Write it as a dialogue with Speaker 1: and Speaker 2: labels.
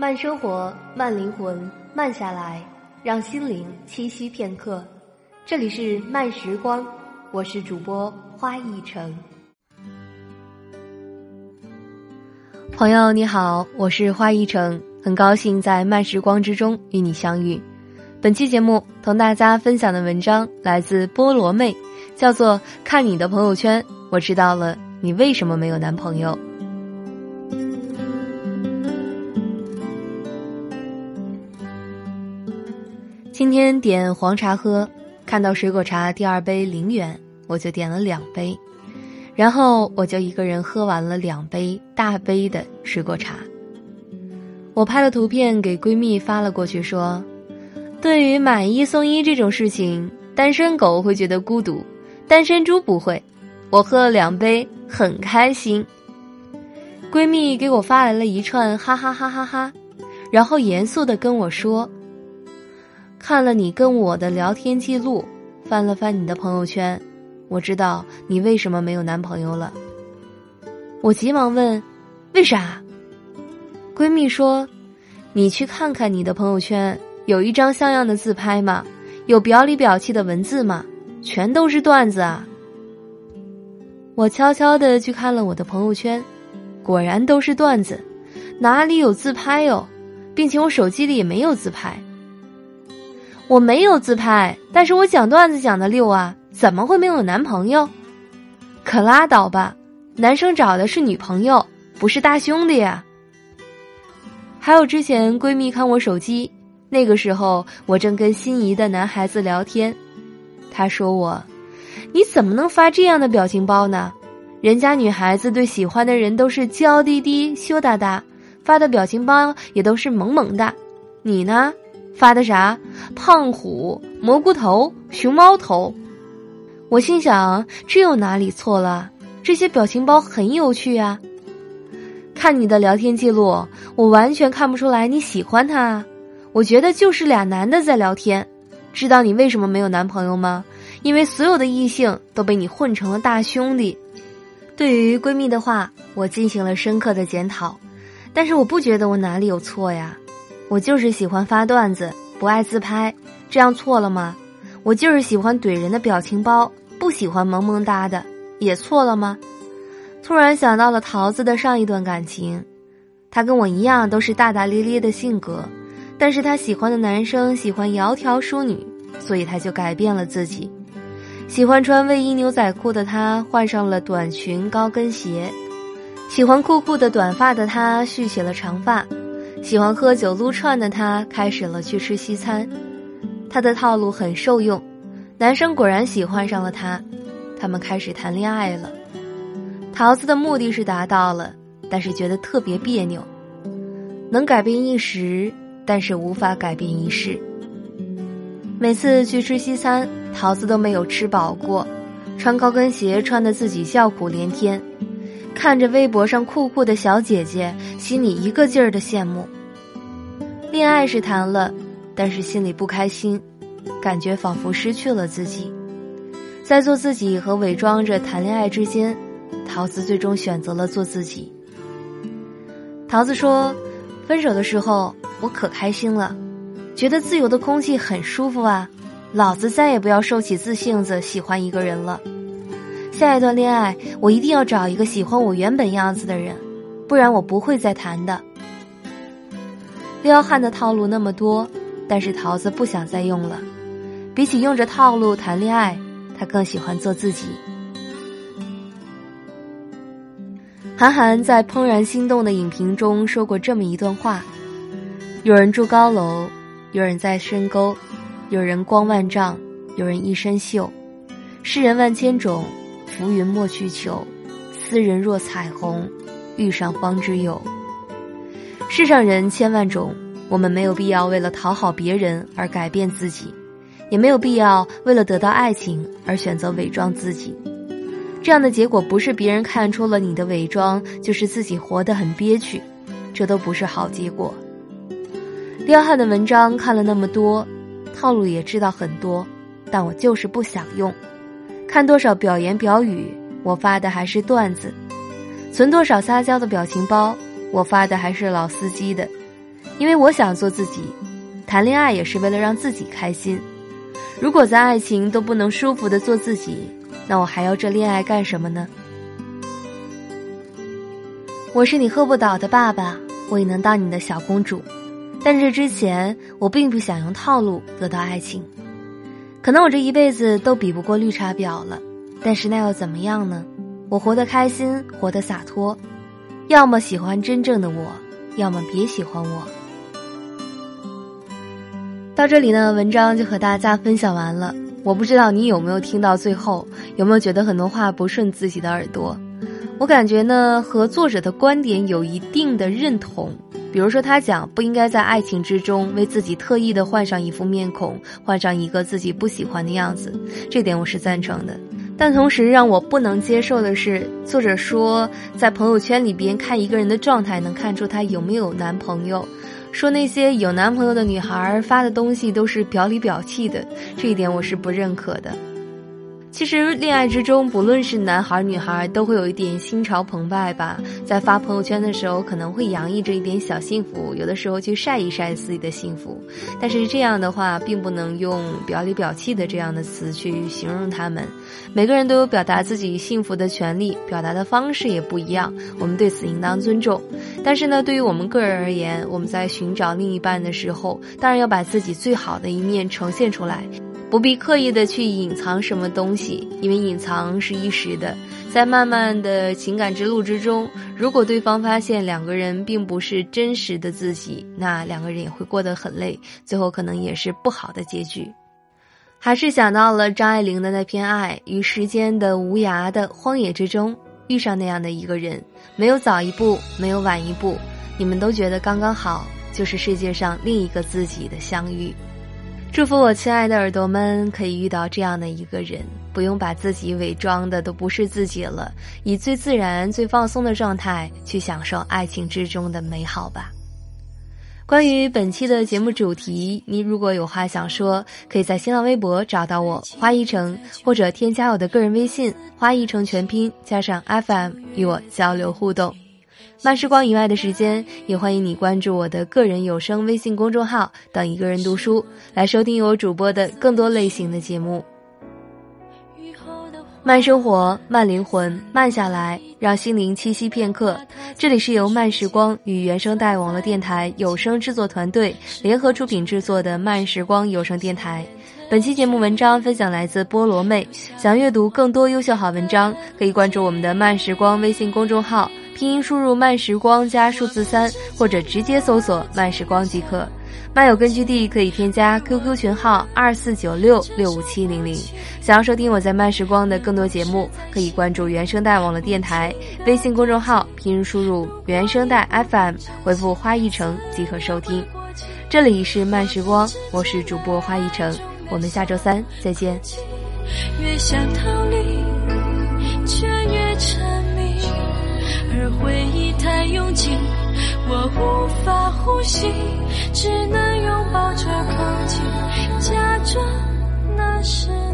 Speaker 1: 慢生活，慢灵魂，慢下来，让心灵栖息片刻。这里是慢时光，我是主播花一城。朋友你好，我是花一城，很高兴在慢时光之中与你相遇。本期节目同大家分享的文章来自菠萝妹，叫做《看你的朋友圈，我知道了你为什么没有男朋友》。今天点黄茶喝，看到水果茶第二杯零元，我就点了两杯，然后我就一个人喝完了两杯大杯的水果茶。我拍了图片给闺蜜发了过去，说：“对于买一送一这种事情，单身狗会觉得孤独，单身猪不会。我喝了两杯，很开心。”闺蜜给我发来了一串哈哈哈哈哈，然后严肃的跟我说。看了你跟我的聊天记录，翻了翻你的朋友圈，我知道你为什么没有男朋友了。我急忙问：“为啥？”闺蜜说：“你去看看你的朋友圈，有一张像样的自拍吗？有表里表气的文字吗？全都是段子啊！”我悄悄的去看了我的朋友圈，果然都是段子，哪里有自拍哟？并且我手机里也没有自拍。我没有自拍，但是我讲段子讲的溜啊，怎么会没有男朋友？可拉倒吧，男生找的是女朋友，不是大兄弟呀。还有之前闺蜜看我手机，那个时候我正跟心仪的男孩子聊天，她说我，你怎么能发这样的表情包呢？人家女孩子对喜欢的人都是娇滴滴、羞答答，发的表情包也都是萌萌的，你呢？发的啥？胖虎、蘑菇头、熊猫头。我心想，这有哪里错了？这些表情包很有趣啊。看你的聊天记录，我完全看不出来你喜欢他。我觉得就是俩男的在聊天。知道你为什么没有男朋友吗？因为所有的异性都被你混成了大兄弟。对于闺蜜的话，我进行了深刻的检讨，但是我不觉得我哪里有错呀。我就是喜欢发段子，不爱自拍，这样错了吗？我就是喜欢怼人的表情包，不喜欢萌萌哒的，也错了吗？突然想到了桃子的上一段感情，她跟我一样都是大大咧咧的性格，但是她喜欢的男生喜欢窈窕淑女，所以她就改变了自己，喜欢穿卫衣牛仔裤的她换上了短裙高跟鞋，喜欢酷酷的短发的她蓄起了长发。喜欢喝酒撸串的他开始了去吃西餐，他的套路很受用，男生果然喜欢上了他，他们开始谈恋爱了。桃子的目的是达到了，但是觉得特别别扭，能改变一时，但是无法改变一世。每次去吃西餐，桃子都没有吃饱过，穿高跟鞋穿的自己叫苦连天。看着微博上酷酷的小姐姐，心里一个劲儿的羡慕。恋爱是谈了，但是心里不开心，感觉仿佛失去了自己。在做自己和伪装着谈恋爱之间，桃子最终选择了做自己。桃子说：“分手的时候我可开心了，觉得自由的空气很舒服啊，老子再也不要受起自性子喜欢一个人了。”下一段恋爱，我一定要找一个喜欢我原本样子的人，不然我不会再谈的。撩汉的套路那么多，但是桃子不想再用了。比起用着套路谈恋爱，他更喜欢做自己。韩寒在《怦然心动》的影评中说过这么一段话：有人住高楼，有人在深沟，有人光万丈，有人一身锈，世人万千种。浮云莫去求，斯人若彩虹，遇上方知有。世上人千万种，我们没有必要为了讨好别人而改变自己，也没有必要为了得到爱情而选择伪装自己。这样的结果不是别人看出了你的伪装，就是自己活得很憋屈，这都不是好结果。撩汉的文章看了那么多，套路也知道很多，但我就是不想用。看多少表言表语，我发的还是段子；存多少撒娇的表情包，我发的还是老司机的；因为我想做自己，谈恋爱也是为了让自己开心。如果在爱情都不能舒服的做自己，那我还要这恋爱干什么呢？我是你喝不倒的爸爸，我也能当你的小公主，但这之前我并不想用套路得到爱情。可能我这一辈子都比不过绿茶婊了，但是那又怎么样呢？我活得开心，活得洒脱，要么喜欢真正的我，要么别喜欢我。到这里呢，文章就和大家分享完了。我不知道你有没有听到最后，有没有觉得很多话不顺自己的耳朵？我感觉呢，和作者的观点有一定的认同。比如说，他讲不应该在爱情之中为自己特意的换上一副面孔，换上一个自己不喜欢的样子，这点我是赞成的。但同时让我不能接受的是，作者说在朋友圈里边看一个人的状态，能看出他有没有男朋友。说那些有男朋友的女孩发的东西都是表里表气的，这一点我是不认可的。其实恋爱之中，不论是男孩女孩，都会有一点心潮澎湃吧。在发朋友圈的时候，可能会洋溢着一点小幸福，有的时候去晒一晒自己的幸福。但是这样的话，并不能用表里表气的这样的词去形容他们。每个人都有表达自己幸福的权利，表达的方式也不一样，我们对此应当尊重。但是呢，对于我们个人而言，我们在寻找另一半的时候，当然要把自己最好的一面呈现出来。不必刻意的去隐藏什么东西，因为隐藏是一时的。在漫漫的情感之路之中，如果对方发现两个人并不是真实的自己，那两个人也会过得很累，最后可能也是不好的结局。还是想到了张爱玲的那篇爱，与时间的无涯的荒野之中遇上那样的一个人，没有早一步，没有晚一步，你们都觉得刚刚好，就是世界上另一个自己的相遇。祝福我亲爱的耳朵们可以遇到这样的一个人，不用把自己伪装的都不是自己了，以最自然、最放松的状态去享受爱情之中的美好吧。关于本期的节目主题，你如果有话想说，可以在新浪微博找到我花一城，或者添加我的个人微信花一城全拼加上 FM 与我交流互动。慢时光以外的时间，也欢迎你关注我的个人有声微信公众号“等一个人读书”，来收听我主播的更多类型的节目。慢生活，慢灵魂，慢下来，让心灵栖息片刻。这里是由慢时光与原声带网络电台有声制作团队联合出品制作的慢时光有声电台。本期节目文章分享来自菠萝妹。想阅读更多优秀好文章，可以关注我们的慢时光微信公众号。拼音输入“慢时光”加数字三，或者直接搜索“慢时光”即可。漫友根据地可以添加 QQ 群号二四九六六五七零零。想要收听我在慢时光的更多节目，可以关注原声带网络电台微信公众号，拼音输入“原声带 FM”，回复“花一城”即可收听。这里是慢时光，我是主播花一城，我们下周三再见。越想逃离，却越沉。回忆太拥挤我无法呼吸只能拥抱着空气假装那是